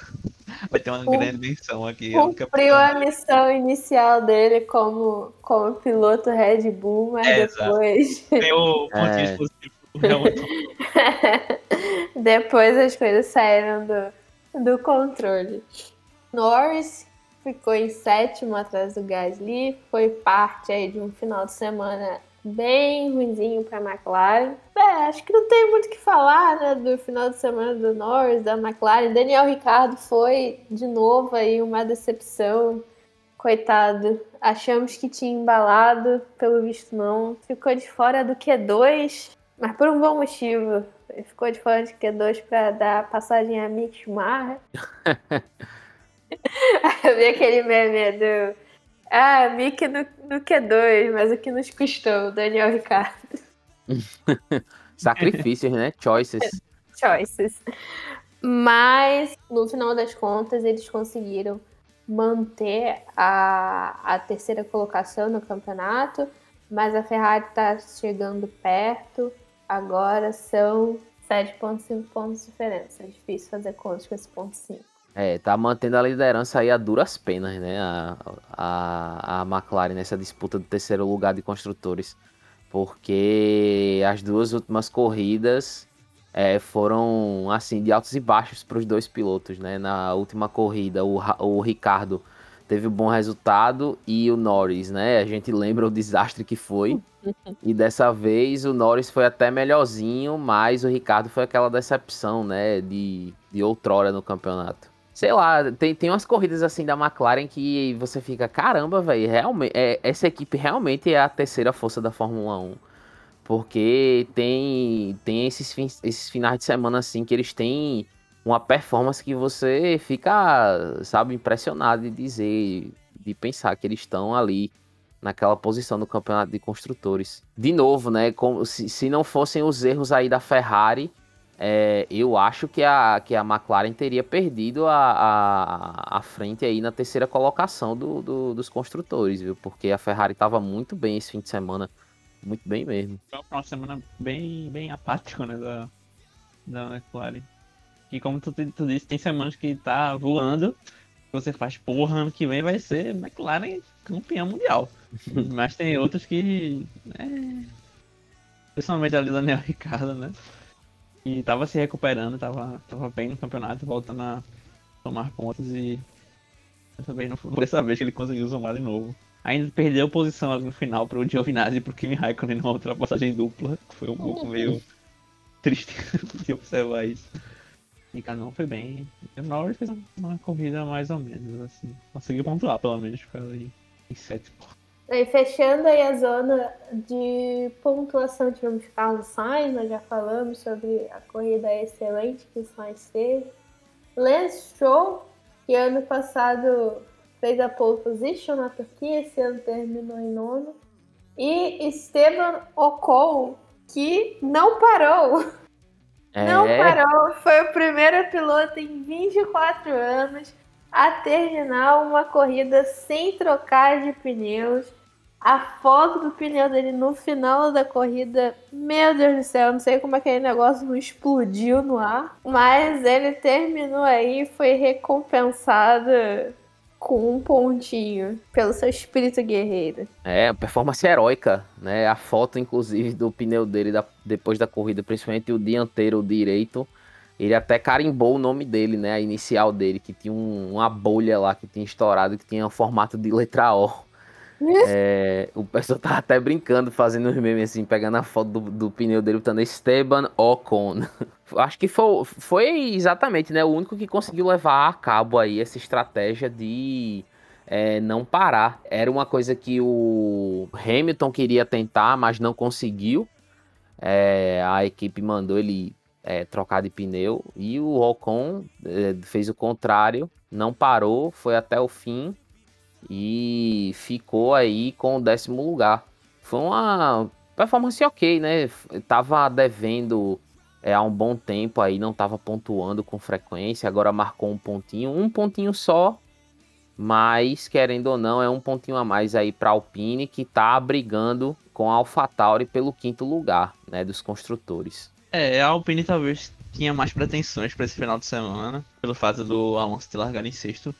vai ter uma grande menção aqui. Cumpriu a missão inicial dele como, como piloto Red Bull, mas É, depois, (laughs) Tem o É. (laughs) depois as coisas saíram do, do controle. Norris ficou em sétimo atrás do Gasly, foi parte aí de um final de semana bem ruinzinho para a McLaren. É, acho que não tem muito o que falar, né, do final de semana do Norris, da McLaren. Daniel Ricciardo foi de novo aí uma decepção. Coitado, achamos que tinha embalado, pelo visto não. Ficou de fora do Q2, mas por um bom motivo. Ele ficou de fora de Q2 para dar passagem a Mick Schumacher. (laughs) (laughs) Eu vi aquele meme do. Ah, Mick no, no Q2, mas o que nos custou, Daniel Ricciardo. (laughs) Sacrifícios, né? Choices. (laughs) Choices. Mas, no final das contas, eles conseguiram manter a, a terceira colocação no campeonato, mas a Ferrari está chegando perto. Agora são 7,5 pontos de diferença. É difícil fazer contas com esse ponto 5. É, tá mantendo a liderança aí a duras penas, né? A, a, a McLaren nessa disputa do terceiro lugar de construtores. Porque as duas últimas corridas é, foram, assim, de altos e baixos para os dois pilotos, né? Na última corrida, o, o Ricardo teve um bom resultado e o Norris, né? A gente lembra o desastre que foi. E dessa vez o Norris foi até melhorzinho, mas o Ricardo foi aquela decepção, né? De, de outrora no campeonato. Sei lá, tem, tem umas corridas assim da McLaren que você fica, caramba, velho, realmente, é, essa equipe realmente é a terceira força da Fórmula 1. Porque tem, tem esses, fins, esses finais de semana assim que eles têm uma performance que você fica, sabe, impressionado de dizer, de pensar que eles estão ali naquela posição no campeonato de construtores. De novo, né? Como, se, se não fossem os erros aí da Ferrari, é, eu acho que a, que a McLaren teria perdido a, a, a frente aí na terceira colocação do, do- dos construtores, viu? Porque a Ferrari estava muito bem esse fim de semana. Muito bem mesmo. Foi uma semana bem, bem apático, né, da, da McLaren. E como tu, tu disse, tem semanas que tá voando, você faz, porra, ano que vem vai ser McLaren campeão mundial. (laughs) Mas tem outros que, é, principalmente ali o Daniel Ricardo, né, e tava se recuperando, tava, tava bem no campeonato, voltando a tomar pontos e dessa vez não foi por essa vez que ele conseguiu zoar de novo. Ainda perdeu posição ali no final pro Giovinazzi e pro Kimi Raikkonen numa ultrapassagem dupla. que Foi um pouco meio triste (laughs) de observar isso. E cada um foi bem. O Norris fez uma corrida mais ou menos, assim. Conseguiu pontuar pelo menos, ficar ali em sétimo. E fechando aí a zona de pontuação, tivemos Carlos Sainz, nós já falamos sobre a corrida excelente que o Sainz teve. Lance Stroll, que ano passado fez a pole position na Turquia, esse ano terminou em nono. E Esteban Ocon, que não parou. Não É, parou, foi o primeiro piloto em 24 anos a terminar uma corrida sem trocar de pneus. A foto do pneu dele no final da corrida, meu Deus do céu, não sei como aquele negócio não explodiu no ar, mas ele terminou aí e foi recompensado com um pontinho pelo seu espírito guerreiro. É, performance heróica, né? A foto, inclusive, do pneu dele da- depois da corrida, principalmente o dianteiro direito, ele até carimbou o nome dele, né? A inicial dele, que tinha um- uma bolha lá que tinha estourado, que tinha o formato de letra O. (laughs) É, o pessoal tava até brincando, fazendo os memes assim, pegando a foto do, do pneu dele, botando Esteban Ocon. (laughs) Acho que foi, foi exatamente, né? O único que conseguiu levar a cabo aí essa estratégia de é, não parar. Era uma coisa que o Hamilton queria tentar, mas não conseguiu. É, a equipe mandou ele é, trocar de pneu e o Ocon é, fez o contrário, não parou, foi até o fim e ficou aí com o décimo lugar. Foi uma performance ok, né? Tava devendo é, há um bom tempo aí, não tava pontuando com frequência, agora marcou um pontinho, um pontinho só, mas querendo ou não, é um pontinho a mais aí para Alpine que tá brigando com a AlphaTauri pelo quinto lugar, né, dos construtores. É, a Alpine talvez tinha mais pretensões para esse final de semana, pelo fato do Alonso ter largado em sexto.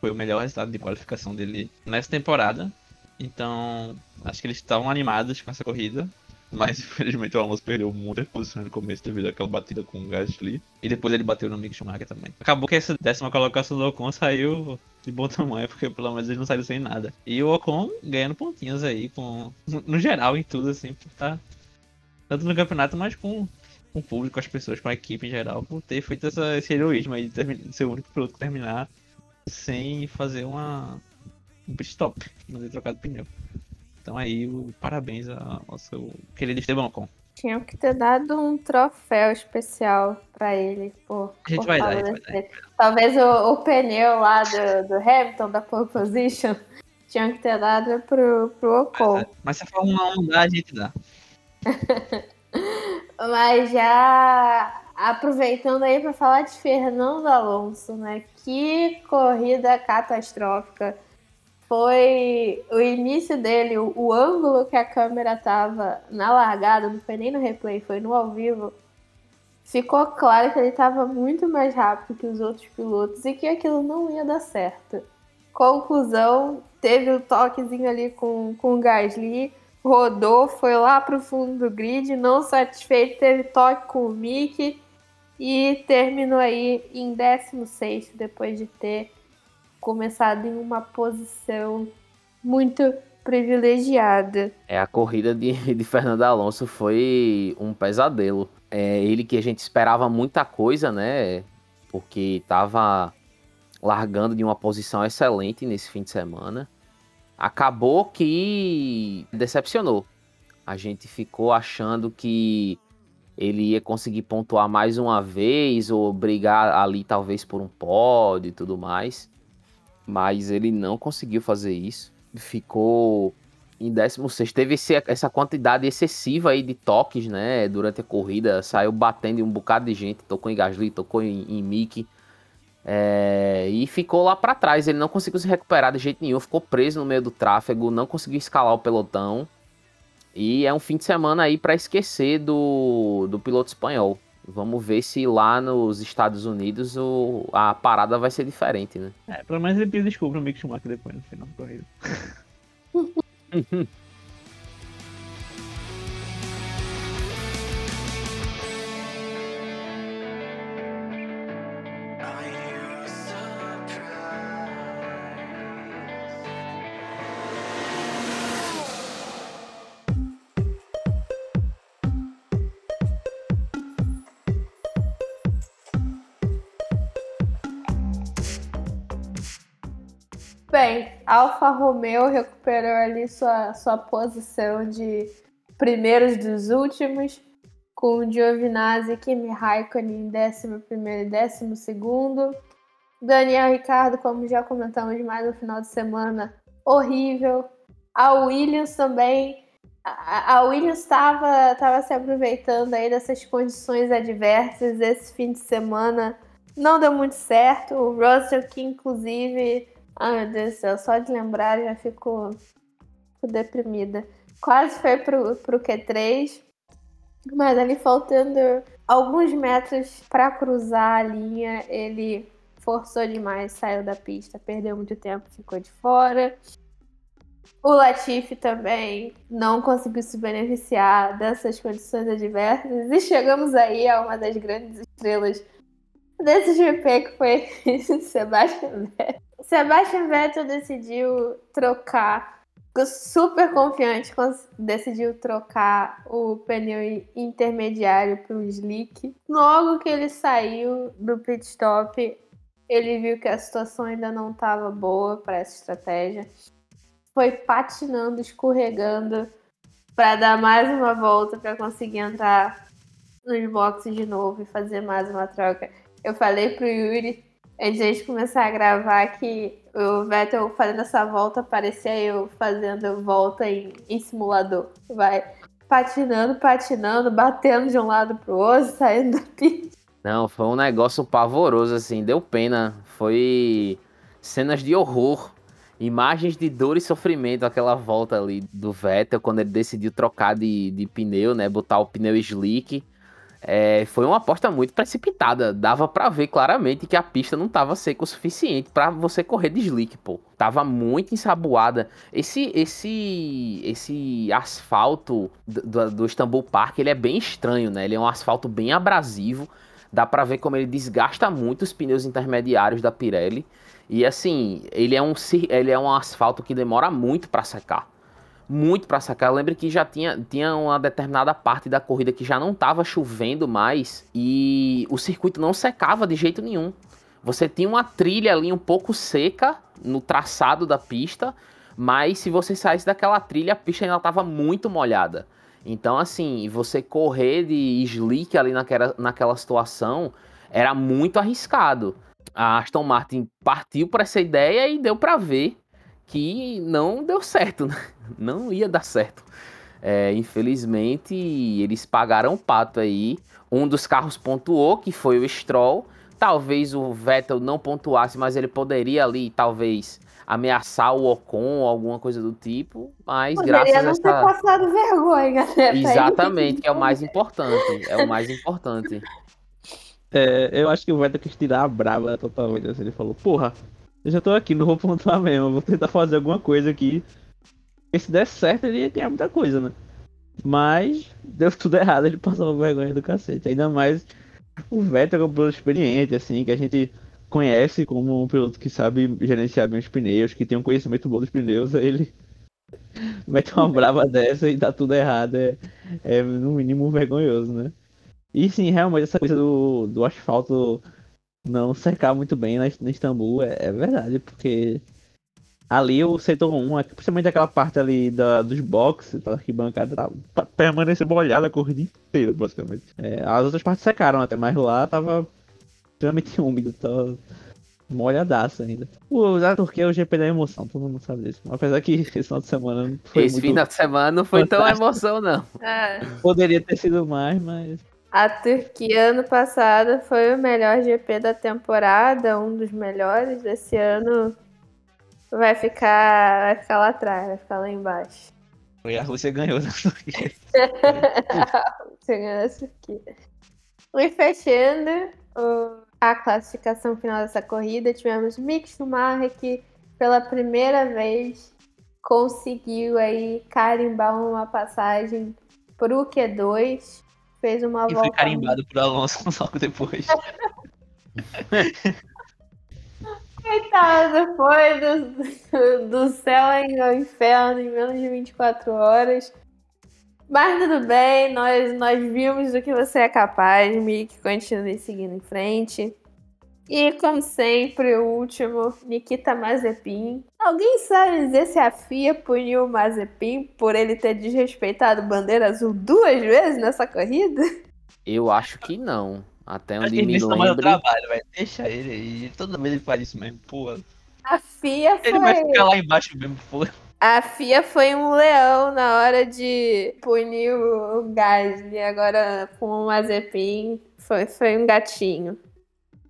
Foi o melhor resultado de qualificação dele nessa temporada. Então, acho que eles estavam animados com essa corrida. Mas (laughs) infelizmente o Alonso perdeu muitas posições no começo devido àquela batida com o Gasly. E depois ele bateu no Mick Schumacher também. Acabou que essa décima colocação do Ocon saiu de bom tamanho, porque pelo menos ele não saiu sem nada. E o Ocon ganhando pontinhos aí, com no geral, em tudo, assim, tá. Tanto no campeonato, mas com, com o público, com as pessoas, com a equipe em geral, por ter feito essa, esse heroísmo aí de, termi- de ser o único piloto que terminar sem fazer uma um pit stop, não ter trocado pneu. Então aí, o parabéns ao nosso querido Esteban Ocon. Tinham que ter dado um troféu especial pra ele. Por, A gente por vai dar, a gente vai desse- Talvez o, o pneu lá do, do Hamilton, da pole position, (laughs) tinham que ter dado pro, pro Ocon. Mas se a Fórmula 1 dá, a gente dá. (laughs) Mas já aproveitando aí para falar de Fernando Alonso, né? Que corrida catastrófica. Foi o início dele, o, o ângulo que a câmera tava na largada, não foi nem no replay, foi no ao vivo. Ficou claro que ele estava muito mais rápido que os outros pilotos e que aquilo não ia dar certo. Conclusão, teve o toquezinho ali com, com o Gasly, rodou, foi lá pro fundo do grid, não satisfeito, teve toque com o Mick e terminou aí em 16 depois de ter começado em uma posição muito privilegiada. É, a corrida de, (laughs) de Fernando Alonso foi um pesadelo. É ele que a gente esperava muita coisa, né? Porque tava largando de uma posição excelente nesse fim de semana. Acabou que decepcionou. A gente ficou achando que ele ia conseguir pontuar mais uma vez ou brigar ali talvez por um pódio e tudo mais. Mas ele não conseguiu fazer isso. Ficou em 16 teve esse- essa quantidade excessiva aí de toques, né, durante a corrida, saiu batendo em um bocado de gente, tocou em Gasly, tocou em, em Mick, é, e ficou lá pra trás, ele não conseguiu se recuperar de jeito nenhum, ficou preso no meio do tráfego, não conseguiu escalar o pelotão, e é um fim de semana aí pra esquecer do, do piloto espanhol. Vamos ver se lá nos Estados Unidos o, a parada vai ser diferente, né? É, pelo menos ele pediu desculpa no Mick Schumacher depois no final da corrida. (laughs) Bem, Alfa Romeo recuperou ali sua, sua posição de primeiros dos últimos, com Giovinazzi e Kimi Raikkonen em 11 e 12. Daniel Ricardo, como já comentamos mais no final de semana, horrível. A Williams também. A, Williams estava tava se aproveitando aí dessas condições adversas esse fim de semana. Não deu muito certo. O Russell, que inclusive Ai, meu Deus do céu, só de lembrar já fico, fico deprimida. Quase foi pro, pro Q3, mas ali faltando alguns metros para cruzar a linha, ele forçou demais, saiu da pista, perdeu muito tempo, ficou de fora. O Latifi também não conseguiu se beneficiar dessas condições adversas e chegamos aí a uma das grandes estrelas desse GP que foi (laughs) Sebastian Vettel. Sebastian Vettel decidiu trocar, ficou super confiante, decidiu trocar o pneu intermediário para o slick. Logo que ele saiu do pit stop, ele viu que a situação ainda não estava boa para essa estratégia. Foi patinando, escorregando para dar mais uma volta para conseguir entrar nos boxes de novo e fazer mais uma troca. Eu falei pro Yuri antes de a gente começar a gravar que o Vettel fazendo essa volta parecia eu fazendo volta em, em simulador. Vai patinando, patinando, batendo de um lado pro outro, saindo da pista. Não, foi um negócio pavoroso, assim, deu pena. Foi cenas de horror, imagens de dor e sofrimento, aquela volta ali do Vettel, quando ele decidiu trocar de, de pneu, né? Botar o pneu slick. É, foi uma aposta muito precipitada. Dava pra ver claramente que a pista não tava seca o suficiente pra você correr de slick, pô. Tava muito ensaboada. Esse esse esse asfalto do, do, Istanbul Park, ele é bem estranho, né? Ele é um asfalto bem abrasivo. Dá pra ver como ele desgasta muito os pneus intermediários da Pirelli. E assim, ele é um, ele é um asfalto que demora muito pra secar muito pra sacar. Eu lembro que já tinha, tinha uma determinada parte da corrida que já não tava chovendo mais e o circuito não secava de jeito nenhum. Você tinha uma trilha ali um pouco seca no traçado da pista, mas se você saísse daquela trilha, a pista ainda tava muito molhada. Então, assim, você correr de slick ali naquela, naquela situação era muito arriscado. A Aston Martin partiu para essa ideia e deu para ver que não deu certo, né? (laughs) Não ia dar certo. É, infelizmente, eles pagaram o pato aí. Um dos carros pontuou, que foi o Stroll. Talvez o Vettel não pontuasse, mas ele poderia ali, talvez, ameaçar o Ocon ou alguma coisa do tipo. Mas Poderia graças a não ter essa. passado vergonha, né? Exatamente, que é o mais importante. É o mais importante. É, eu acho que o Vettel quis tirar a brava totalmente. Assim, ele falou, porra, eu já tô aqui, não vou pontuar (laughs) mesmo, vou tentar fazer alguma coisa aqui. E se der certo, ele ia ganhar muita coisa, né? Mas deu tudo errado, ele passou vergonha do cacete. Ainda mais o Vettel é um piloto experiente, assim, que a gente conhece como um piloto que sabe gerenciar bem os pneus, que tem um conhecimento bom dos pneus, aí ele (laughs) mete uma brava dessa e dá tudo errado. É, é no mínimo vergonhoso, né? E sim, realmente essa coisa do, do asfalto não secar muito bem na, na Istambul é, é verdade, porque ali o setor 1, aqui, principalmente aquela parte ali da, dos boxes, da arquibancada, tá, tá, permaneceu molhada a corrida inteira, basicamente. É, as outras partes secaram até, mas lá tava extremamente (laughs) úmido, tava molhadaço ainda. O da Turquia é o GP da emoção, todo mundo sabe disso. Apesar que esse final de semana não foi Esse muito... final de semana não foi tão fantástico. emoção, não. É. Poderia ter sido mais, mas A Turquia ano passado foi o melhor GP da temporada, um dos melhores. Esse ano vai ficar, vai ficar lá atrás, vai ficar lá embaixo. foi a Rússia ganhou da Turquia. (laughs) Você ganhou a Turquia. E fechando o- a classificação final dessa corrida, tivemos Mick Schumacher que pela primeira vez conseguiu aí carimbar uma passagem pro Q2. Fez uma E volta foi carimbado por Alonso (laughs) logo depois. (laughs) Coitado, foi do, do céu ao inferno em menos de 24 horas. Mas tudo bem, nós, nós vimos do que você é capaz, Mick. Continue seguindo em frente. E, como sempre, o último, Nikita Mazepin. Alguém sabe dizer se a FIA puniu o Mazepin por ele ter desrespeitado bandeira azul duas vezes nessa corrida? Eu acho que não. Até onde me ele tá mais o lembre. trabalho, velho. Deixa ele aí. Toda vez ele faz isso mesmo, pô. A FIA Ele vai foi. ficar lá embaixo mesmo, pô. A FIA foi um leão na hora de punir o Gasly. Agora, com o Mazepin, foi, foi um gatinho.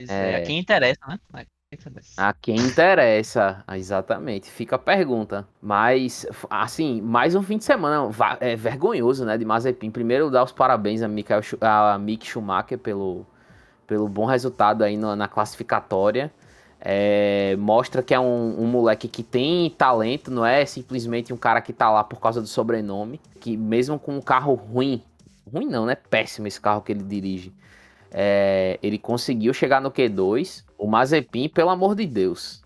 É. a quem interessa, né? A quem interessa. A quem interessa, exatamente. Fica a pergunta. Mas, assim, mais um fim de semana é vergonhoso, né, de Mazepin. Primeiro, dar os parabéns a, Michael, a Mick Schumacher pelo, pelo bom resultado aí na, na classificatória. É, mostra que é um, um moleque que tem talento, não é simplesmente um cara que tá lá por causa do sobrenome. Que mesmo com um carro ruim, ruim não, né? Péssimo esse carro que ele dirige. É, ele conseguiu chegar no Q2. O Mazepin, pelo amor de Deus.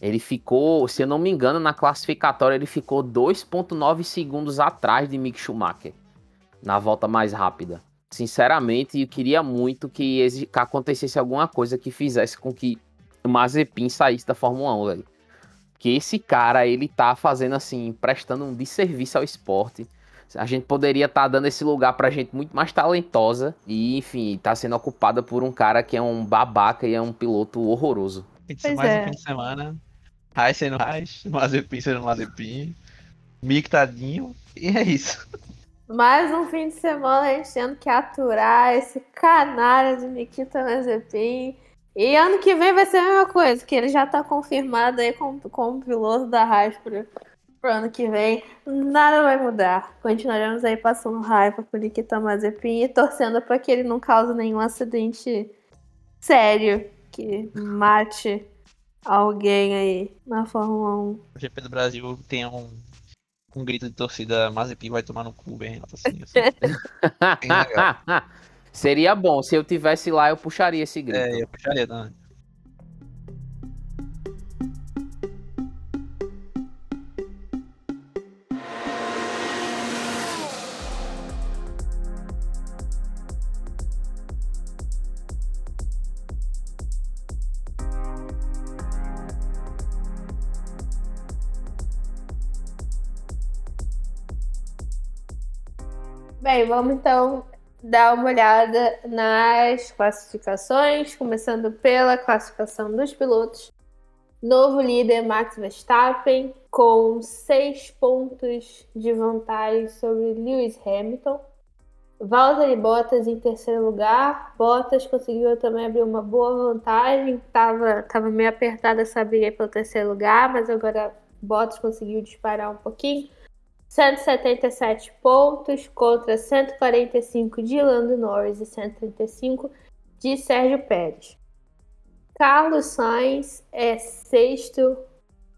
Ele ficou, se eu não me engano, na classificatória ele ficou 2.9 segundos atrás de Mick Schumacher. Na volta mais rápida. Sinceramente, eu queria muito que, que acontecesse alguma coisa que fizesse com que o Mazepin saísse da Fórmula 1, velho. Que esse cara, ele tá fazendo assim, prestando um desserviço ao esporte. A gente poderia estar dando esse lugar pra gente muito mais talentosa. E, enfim, tá sendo ocupada por um cara que é um babaca e é um piloto horroroso. Pois mais é. um fim de semana. Raiz sendo Raiz, Mazepin sendo Mazepin. Mick tadinho. E é isso. Mais um fim de semana a gente tendo que aturar esse canalha de Nikita Mazepin. E ano que vem vai ser a mesma coisa, que ele já tá confirmado aí como, como piloto da Haas pro, ano que vem, nada vai mudar. Continuaremos aí passando raiva com o Nikita Mazepin e torcendo para que ele não cause nenhum acidente sério que mate alguém aí na Fórmula 1. O GP do Brasil tem um, um grito de torcida Mazepin vai tomar no cu bem assim. assim. Bem. (laughs) (laughs) Seria bom, se eu tivesse lá, eu puxaria esse grito. É, eu puxaria também. Bem, vamos então dar uma olhada nas classificações, começando pela classificação dos pilotos. Novo líder Max Verstappen, com seis pontos de vantagem sobre Lewis Hamilton. Valtteri Bottas em terceiro lugar. Bottas conseguiu também abrir uma boa vantagem. Tava, tava meio apertada essa briga pelo terceiro lugar, mas agora Bottas conseguiu disparar um pouquinho. 177 pontos contra 145 de Lando Norris e 135 de Sérgio Pérez. Carlos Sainz é sexto,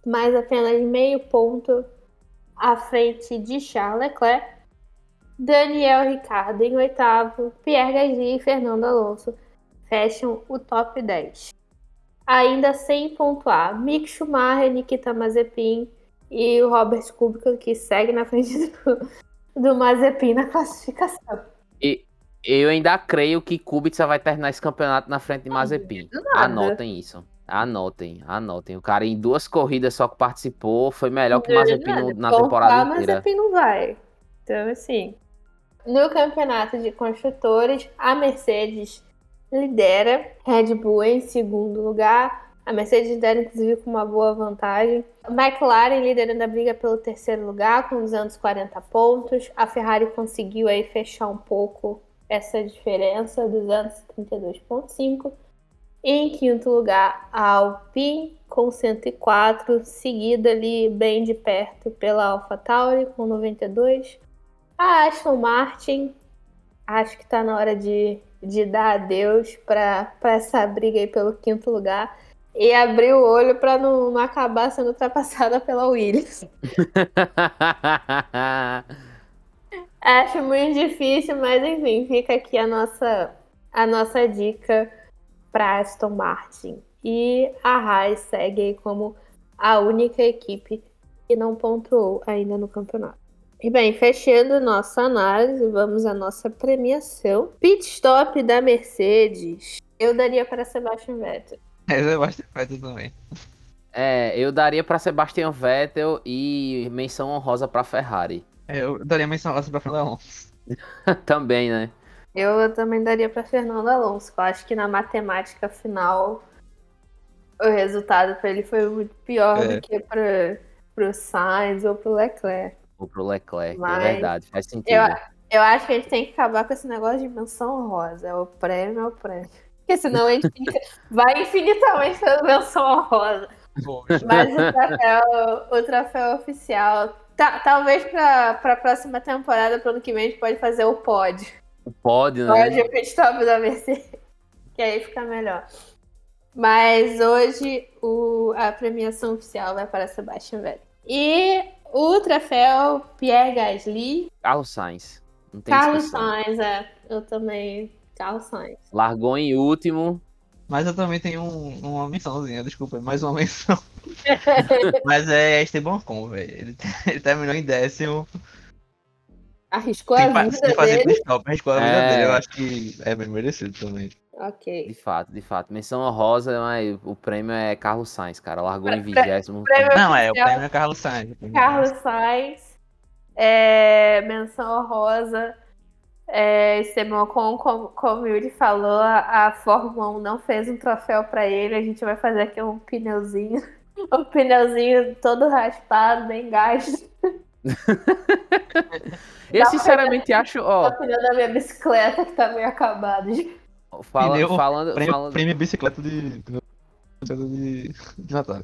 mais apenas meio ponto à frente de Charles Leclerc. Daniel Ricciardo em oitavo, Pierre Gasly e Fernando Alonso fecham o top 10. Ainda sem pontuar, Mick Schumacher, Nikita Mazepin e o Robert Kubica, que segue na frente do, do Mazepin na classificação. E eu ainda creio que Kubica vai terminar esse campeonato na frente de Mazepin. Anotem isso. Anotem, anotem. O cara em duas corridas só que participou foi melhor que o Mazepin no- na temporada inteira. Mazepin não vai. Então, assim. No campeonato de construtores, a Mercedes lidera, Red Bull em segundo lugar. A Mercedes lidera, inclusive, com uma boa vantagem. A McLaren liderando a briga pelo terceiro lugar, com 240 pontos. A Ferrari conseguiu aí fechar um pouco essa diferença, 232,5. Em quinto lugar, a Alpine com 104, seguida ali bem de perto pela AlphaTauri com 92. A Aston Martin, acho que está na hora de, de dar adeus para essa briga aí pelo quinto lugar e abrir o olho para não, não acabar sendo ultrapassada (laughs) pela Williams. (laughs) Acho muito difícil, mas enfim, fica aqui a nossa, a nossa dica para Aston Martin. E a Haas segue aí como a única equipe que não pontuou ainda no campeonato. E bem, fechando nossa análise, vamos à nossa premiação. Pit stop da Mercedes. Eu daria para Sebastian Vettel. Essa é bastante perto também. é, eu daria pra Sebastian Vettel e menção honrosa pra Ferrari. É, Eu daria menção rosa pra Fernando Alonso. (laughs) Também, né? Eu também daria para Fernando Alonso. Eu acho que na matemática final o resultado para ele foi muito pior É. do que para o Sainz ou para o Leclerc. Ou pro Leclerc, Mas é verdade, faz sentido. Eu, eu acho que a gente tem que acabar com esse negócio de menção honrosa. É o prêmio, é o prêmio. Porque senão a gente vai infinitamente sendo menção honrosa. Mas o troféu, o troféu oficial. ta- talvez para a próxima temporada, pro ano que vem, a gente pode fazer o pod. O pódio, né? Pode o pit stop da Mercedes. (laughs) Que aí fica melhor. Mas hoje o, a premiação oficial vai para Sebastian Vettel. E o troféu Pierre Gasly. Carlos Sainz. Não tem Carlos discussão. Sainz, é. Eu também. Carlos Sainz. Largou em último. Mas eu também tenho um- uma mençãozinha, desculpa, mais uma menção. (laughs) Mas é Esteban Ocon, velho. Ele, (laughs) ele terminou em décimo. Arriscou Sem, a vida fazer dele. pit stop, arriscou a vida É. dele. Eu acho que é bem merecido também. De Ok. fato, de fato. Menção honrosa, mas o prêmio é Carlos Sainz, cara. Largou em vigésimo. Não, é, o prêmio é Carlos Sainz. Carlos Sainz. É, menção honrosa. É, Esteban como, como o Yuri falou, a, a Fórmula 1 não fez um troféu para ele. A gente vai fazer aqui um pneuzinho. (laughs) Um pneuzinho todo raspado, bem gasto. (laughs) Eu sinceramente acho, O ó, pneu da minha bicicleta que tá meio acabado. fala- Pneu- falando, Prêmio, falando, prêmio bicicleta de. de, de Natal.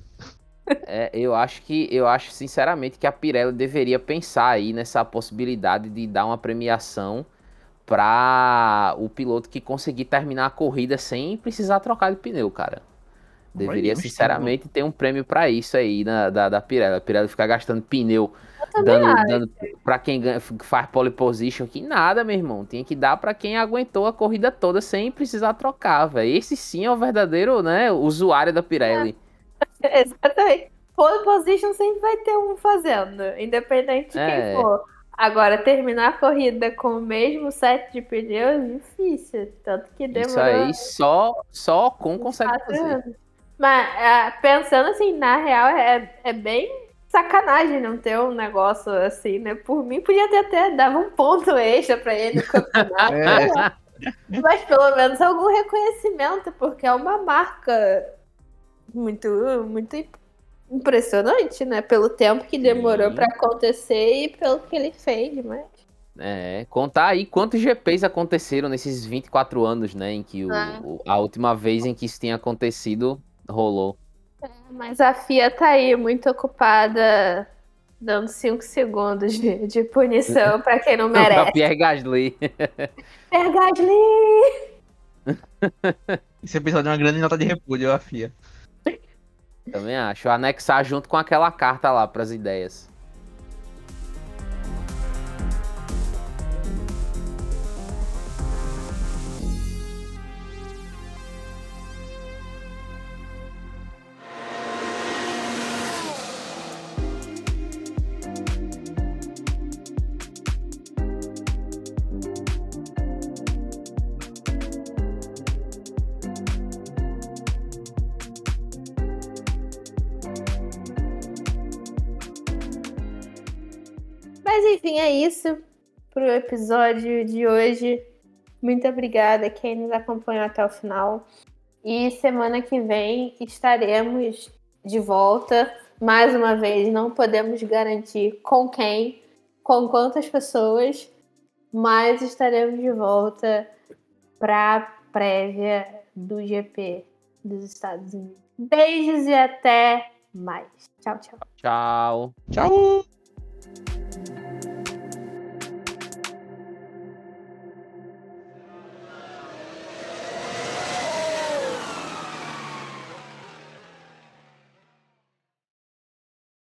É, eu acho que eu acho sinceramente que a Pirelli deveria pensar aí nessa possibilidade de dar uma premiação para o piloto que conseguir terminar a corrida sem precisar trocar de pneu, cara. Deveria, um sinceramente, ter um prêmio para isso aí na, da, da Pirelli. A Pirelli ficar gastando pneu, dando, dando para quem ganha- faz pole position, que nada, meu irmão. Tinha que dar para quem aguentou a corrida toda sem precisar trocar, velho. Esse sim é o verdadeiro, né, usuário da Pirelli. (laughs) Exatamente. Pole position sempre vai ter um fazendo, independente de É. quem for. Agora, terminar a corrida com o mesmo set de pneus, difícil. Tanto que demorou Isso aí só, só com consegue fazer. anos. Mas, ah, pensando assim, na real, é, é bem sacanagem não ter um negócio assim, né? Por mim, podia ter até dava um ponto extra pra ele no campeonato. (laughs) É. Mas pelo menos algum reconhecimento, porque é uma marca muito, muito impressionante, né? Pelo tempo que demorou pra acontecer e pelo que ele fez, mas. É, contar aí quantos GPs aconteceram nesses 24 anos, né? Em que o- É. o- a última vez em que isso tinha acontecido rolou. Mas a FIA tá aí muito ocupada dando 5 segundos de, de punição pra quem não (laughs) Pra merece. Pierre Gasly. (laughs) Pierre Gasly! (laughs) Esse episódio é uma grande nota de repúdio à FIA. Também acho. Anexar junto com aquela carta lá pras ideias. É isso pro episódio de hoje. Muito obrigada a quem nos acompanhou até o final. E semana que vem estaremos de volta. Mais uma vez, não podemos garantir com quem, com quantas pessoas, mas estaremos de volta para a prévia do GP dos Estados Unidos. Beijos e até mais. Tchau, tchau. Tchau. Tchau!